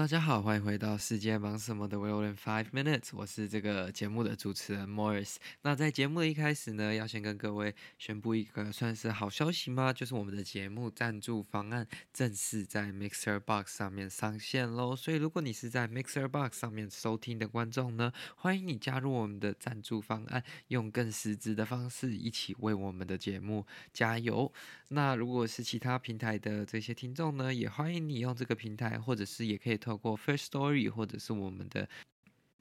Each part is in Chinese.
大家好，欢迎回到世界忙什么的 Will in Five Minutes，我是这个节目的主持人 Morris。那在节目的一开始呢，要先跟各位宣布一个算是好消息吗？就是我们的节目赞助方案正式在 Mixer Box 上面上线喽。所以如果你是在 Mixer Box 上面收听的观众呢，欢迎你加入我们的赞助方案，用更实质的方式一起为我们的节目加油。那如果是其他平台的这些听众呢，也欢迎你用这个平台，或者是也可以。可以透过 First Story 或者是我们的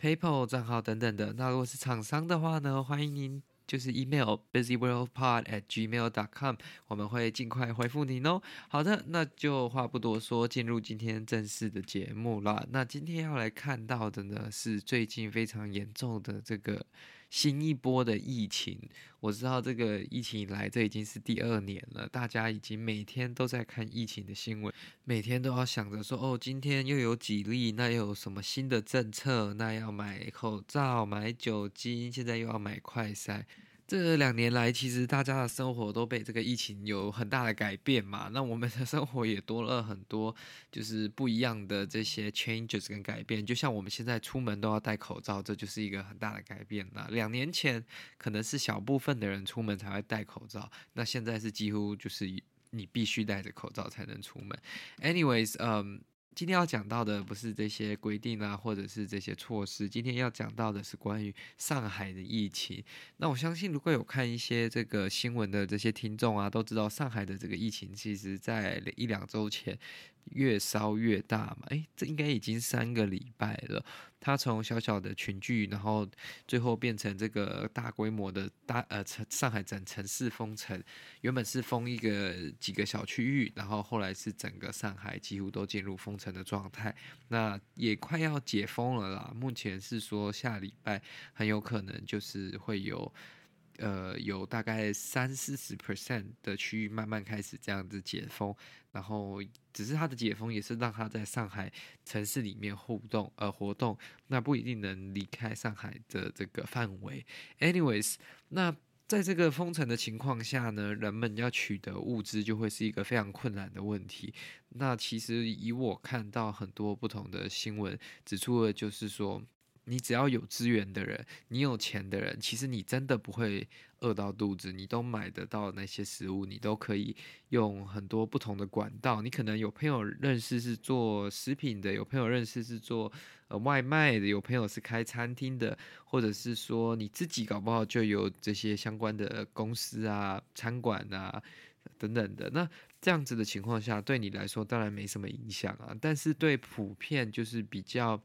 PayPal 账号等等的。那如果是厂商的话呢，欢迎您就是 email busyworldpod at gmail dot com，我们会尽快回复您哦。好的，那就话不多说，进入今天正式的节目啦。那今天要来看到的呢，是最近非常严重的这个。新一波的疫情，我知道这个疫情以来，这已经是第二年了。大家已经每天都在看疫情的新闻，每天都要想着说，哦，今天又有几例，那又有什么新的政策？那要买口罩、买酒精，现在又要买快筛。这两年来，其实大家的生活都被这个疫情有很大的改变嘛。那我们的生活也多了很多，就是不一样的这些 changes 跟改变。就像我们现在出门都要戴口罩，这就是一个很大的改变啦。两年前可能是小部分的人出门才会戴口罩，那现在是几乎就是你必须戴着口罩才能出门。Anyways，嗯。今天要讲到的不是这些规定啊，或者是这些措施。今天要讲到的是关于上海的疫情。那我相信，如果有看一些这个新闻的这些听众啊，都知道上海的这个疫情，其实在一两周前。越烧越大嘛，诶，这应该已经三个礼拜了。它从小小的群聚，然后最后变成这个大规模的大呃城上海整城市封城。原本是封一个几个小区域，然后后来是整个上海几乎都进入封城的状态。那也快要解封了啦。目前是说下礼拜很有可能就是会有。呃，有大概三四十 percent 的区域慢慢开始这样子解封，然后只是它的解封也是让它在上海城市里面互动呃活动，那不一定能离开上海的这个范围。Anyways，那在这个封城的情况下呢，人们要取得物资就会是一个非常困难的问题。那其实以我看到很多不同的新闻指出的就是说。你只要有资源的人，你有钱的人，其实你真的不会饿到肚子，你都买得到那些食物，你都可以用很多不同的管道。你可能有朋友认识是做食品的，有朋友认识是做呃外卖的，有朋友是开餐厅的，或者是说你自己搞不好就有这些相关的公司啊、餐馆啊等等的。那这样子的情况下，对你来说当然没什么影响啊，但是对普遍就是比较。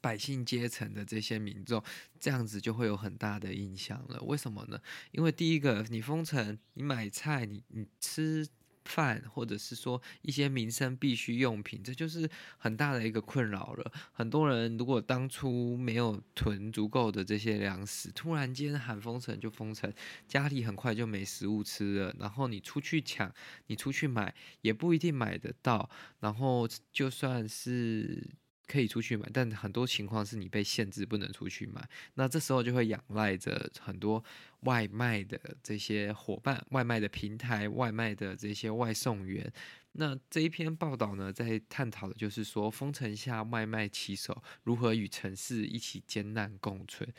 百姓阶层的这些民众，这样子就会有很大的影响了。为什么呢？因为第一个，你封城，你买菜，你你吃饭，或者是说一些民生必需用品，这就是很大的一个困扰了。很多人如果当初没有囤足够的这些粮食，突然间喊封城就封城，家里很快就没食物吃了。然后你出去抢，你出去买，也不一定买得到。然后就算是。可以出去买，但很多情况是你被限制不能出去买。那这时候就会仰赖着很多外卖的这些伙伴、外卖的平台、外卖的这些外送员。那这一篇报道呢，在探讨的就是说，封城下外卖骑手如何与城市一起艰难共存。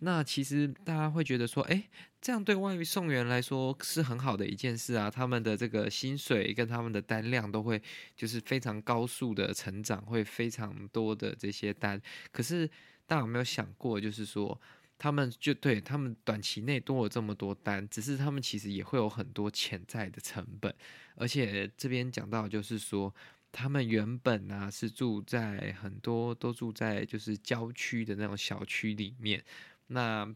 那其实大家会觉得说，诶，这样对外送员来说是很好的一件事啊，他们的这个薪水跟他们的单量都会就是非常高速的成长，会非常多的这些单。可是大家有没有想过，就是说他们就对他们短期内多了这么多单，只是他们其实也会有很多潜在的成本。而且这边讲到就是说，他们原本啊是住在很多都住在就是郊区的那种小区里面。那，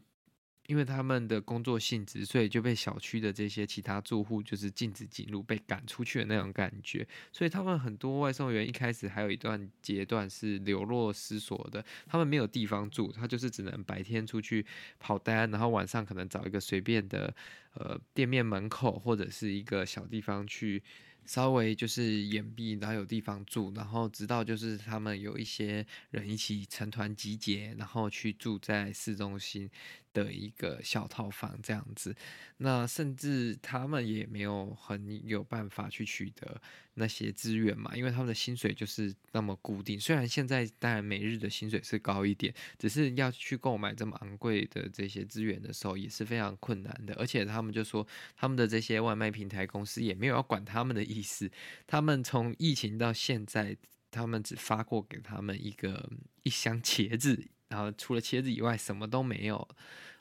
因为他们的工作性质，所以就被小区的这些其他住户就是禁止进入，被赶出去的那种感觉。所以他们很多外送员一开始还有一段阶段是流落失所的，他们没有地方住，他就是只能白天出去跑单，然后晚上可能找一个随便的呃店面门口或者是一个小地方去。稍微就是掩蔽，然后有地方住，然后直到就是他们有一些人一起成团集结，然后去住在市中心的一个小套房这样子。那甚至他们也没有很有办法去取得那些资源嘛，因为他们的薪水就是那么固定。虽然现在当然每日的薪水是高一点，只是要去购买这么昂贵的这些资源的时候也是非常困难的。而且他们就说，他们的这些外卖平台公司也没有要管他们的。意思，他们从疫情到现在，他们只发过给他们一个一箱茄子，然后除了茄子以外，什么都没有。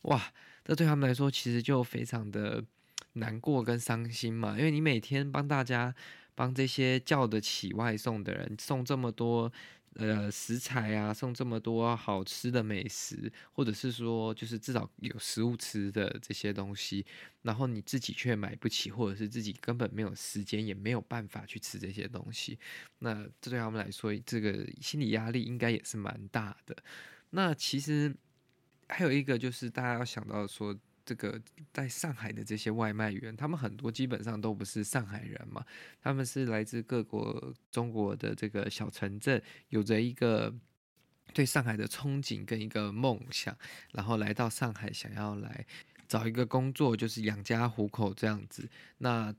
哇，这对他们来说其实就非常的难过跟伤心嘛，因为你每天帮大家帮这些叫得起外送的人送这么多。呃，食材啊，送这么多好吃的美食，或者是说，就是至少有食物吃的这些东西，然后你自己却买不起，或者是自己根本没有时间，也没有办法去吃这些东西，那这对他们来说，这个心理压力应该也是蛮大的。那其实还有一个就是大家要想到说。这个在上海的这些外卖员，他们很多基本上都不是上海人嘛，他们是来自各国中国的这个小城镇，有着一个对上海的憧憬跟一个梦想，然后来到上海想要来找一个工作，就是养家糊口这样子。那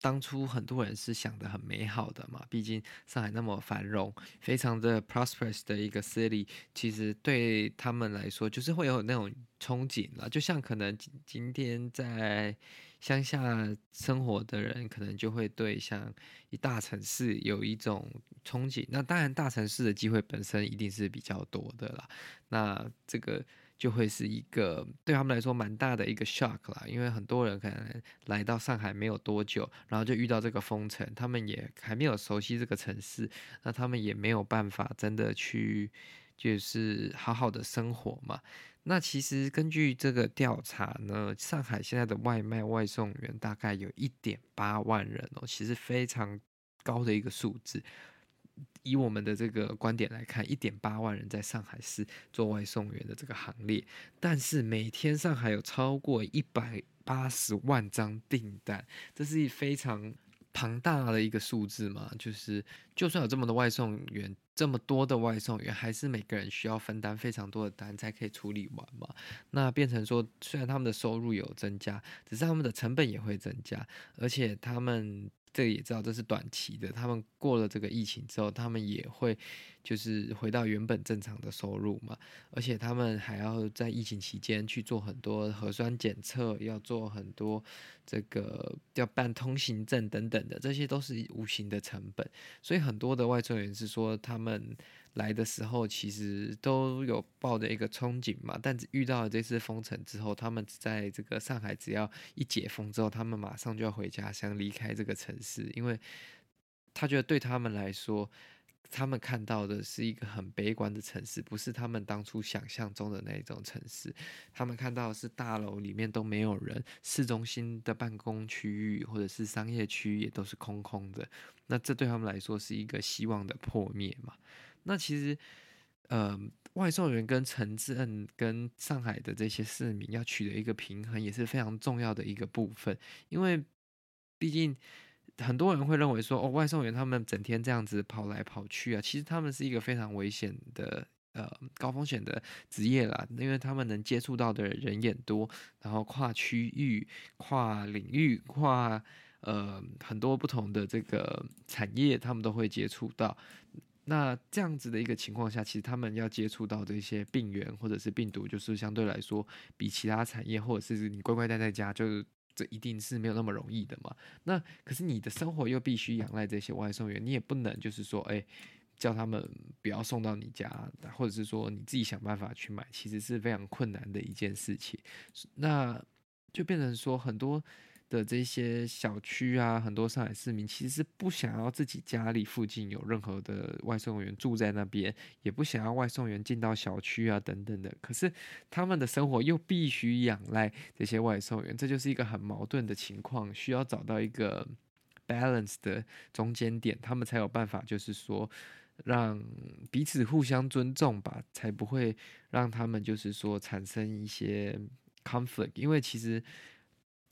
当初很多人是想得很美好的嘛，毕竟上海那么繁荣，非常的 prosperous 的一个 city，其实对他们来说就是会有那种憧憬啦。就像可能今天在乡下生活的人，可能就会对像一大城市有一种憧憬。那当然，大城市的机会本身一定是比较多的啦。那这个。就会是一个对他们来说蛮大的一个 shock 啦，因为很多人可能来到上海没有多久，然后就遇到这个封城，他们也还没有熟悉这个城市，那他们也没有办法真的去就是好好的生活嘛。那其实根据这个调查呢，上海现在的外卖外送员大概有一点八万人哦，其实非常高的一个数字。以我们的这个观点来看，一点八万人在上海市做外送员的这个行列，但是每天上海有超过一百八十万张订单，这是非常庞大的一个数字嘛。就是就算有这么多外送员，这么多的外送员，还是每个人需要分担非常多的单才可以处理完嘛。那变成说，虽然他们的收入有增加，只是他们的成本也会增加，而且他们。这个也知道这是短期的，他们过了这个疫情之后，他们也会就是回到原本正常的收入嘛，而且他们还要在疫情期间去做很多核酸检测，要做很多这个要办通行证等等的，这些都是无形的成本，所以很多的外送员是说他们。来的时候其实都有抱着一个憧憬嘛，但遇到了这次封城之后，他们在这个上海只要一解封之后，他们马上就要回家乡离开这个城市，因为他觉得对他们来说，他们看到的是一个很悲观的城市，不是他们当初想象中的那种城市。他们看到的是大楼里面都没有人，市中心的办公区域或者是商业区也都是空空的。那这对他们来说是一个希望的破灭嘛。那其实，呃，外送员跟城镇跟上海的这些市民要取得一个平衡，也是非常重要的一个部分。因为毕竟很多人会认为说，哦，外送员他们整天这样子跑来跑去啊，其实他们是一个非常危险的，呃，高风险的职业啦。因为他们能接触到的人也多，然后跨区域、跨领域、跨呃很多不同的这个产业，他们都会接触到。那这样子的一个情况下，其实他们要接触到的一些病源或者是病毒，就是相对来说比其他产业或者是你乖乖待在家，就是这一定是没有那么容易的嘛。那可是你的生活又必须仰赖这些外送员，你也不能就是说，哎，叫他们不要送到你家，或者是说你自己想办法去买，其实是非常困难的一件事情。那就变成说很多的这些小区啊，很多上海市民其实是不想要自己家里附近有任何的外送员住在那边，也不想要外送员进到小区啊等等的。可是他们的生活又必须仰赖这些外送员，这就是一个很矛盾的情况，需要找到一个 balance 的中间点，他们才有办法，就是说让彼此互相尊重吧，才不会让他们就是说产生一些 conflict，因为其实。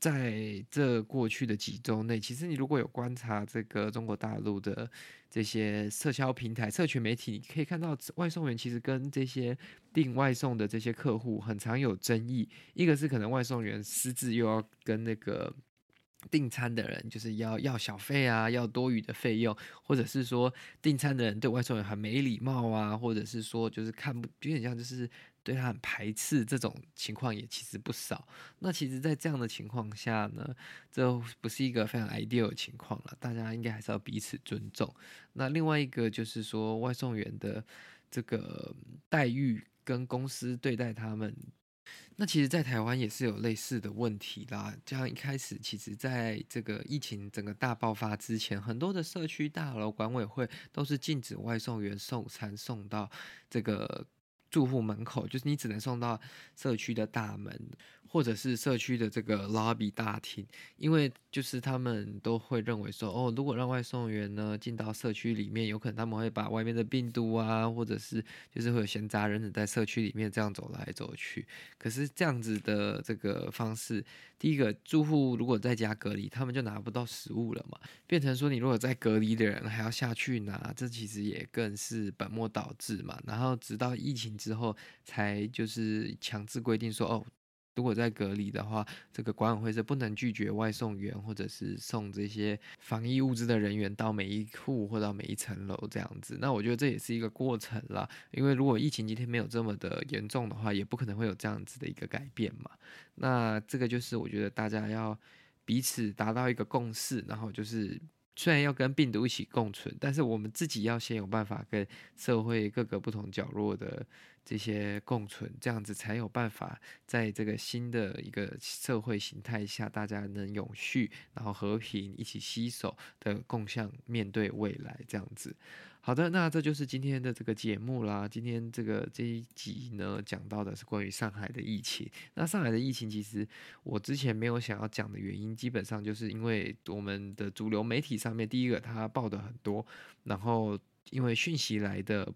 在这过去的几周内，其实你如果有观察这个中国大陆的这些社交平台、社群媒体，你可以看到外送员其实跟这些订外送的这些客户很常有争议。一个是可能外送员私自又要跟那个订餐的人就是要要小费啊，要多余的费用，或者是说订餐的人对外送员很没礼貌啊，或者是说就是看不有点像就是。对他很排斥，这种情况也其实不少。那其实，在这样的情况下呢，这不是一个非常 ideal 的情况了。大家应该还是要彼此尊重。那另外一个就是说，外送员的这个待遇跟公司对待他们，那其实，在台湾也是有类似的问题啦。这样一开始，其实在这个疫情整个大爆发之前，很多的社区大楼管委会都是禁止外送员送餐送到这个。住户门口，就是你只能送到社区的大门，或者是社区的这个 lobby 大厅，因为就是他们都会认为说，哦，如果让外送员呢进到社区里面，有可能他们会把外面的病毒啊，或者是就是会有闲杂人等在社区里面这样走来走去。可是这样子的这个方式，第一个住户如果在家隔离，他们就拿不到食物了嘛，变成说你如果在隔离的人还要下去拿，这其实也更是本末倒置嘛。然后直到疫情之后，才就是强制规定说，哦。如果在隔离的话，这个管委会是不能拒绝外送员或者是送这些防疫物资的人员到每一户或到每一层楼这样子。那我觉得这也是一个过程啦，因为如果疫情今天没有这么的严重的话，也不可能会有这样子的一个改变嘛。那这个就是我觉得大家要彼此达到一个共识，然后就是。虽然要跟病毒一起共存，但是我们自己要先有办法跟社会各个不同角落的这些共存，这样子才有办法在这个新的一个社会形态下，大家能永续，然后和平一起携手的共向面对未来，这样子。好的，那这就是今天的这个节目啦。今天这个这一集呢，讲到的是关于上海的疫情。那上海的疫情，其实我之前没有想要讲的原因，基本上就是因为我们的主流媒体上面，第一个它报的很多，然后因为讯息来的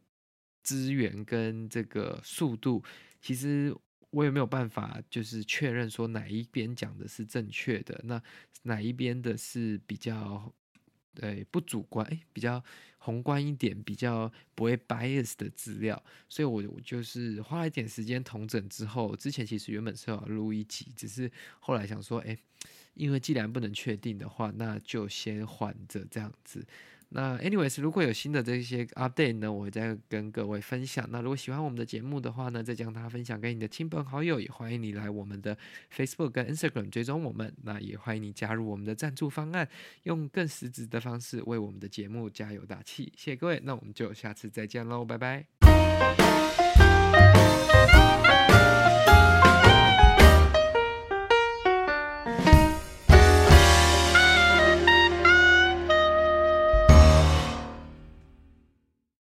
资源跟这个速度，其实我也没有办法就是确认说哪一边讲的是正确的，那哪一边的是比较。对，不主观，诶，比较宏观一点，比较不会 bias 的资料，所以我就是花了一点时间统整之后，之前其实原本是要录一集，只是后来想说，诶，因为既然不能确定的话，那就先缓着这样子。那 anyways，如果有新的这些 update 呢，我再跟各位分享。那如果喜欢我们的节目的话呢，再将它分享给你的亲朋好友，也欢迎你来我们的 Facebook 跟 Instagram 追踪我们。那也欢迎你加入我们的赞助方案，用更实质的方式为我们的节目加油打气。谢谢各位，那我们就下次再见喽，拜拜。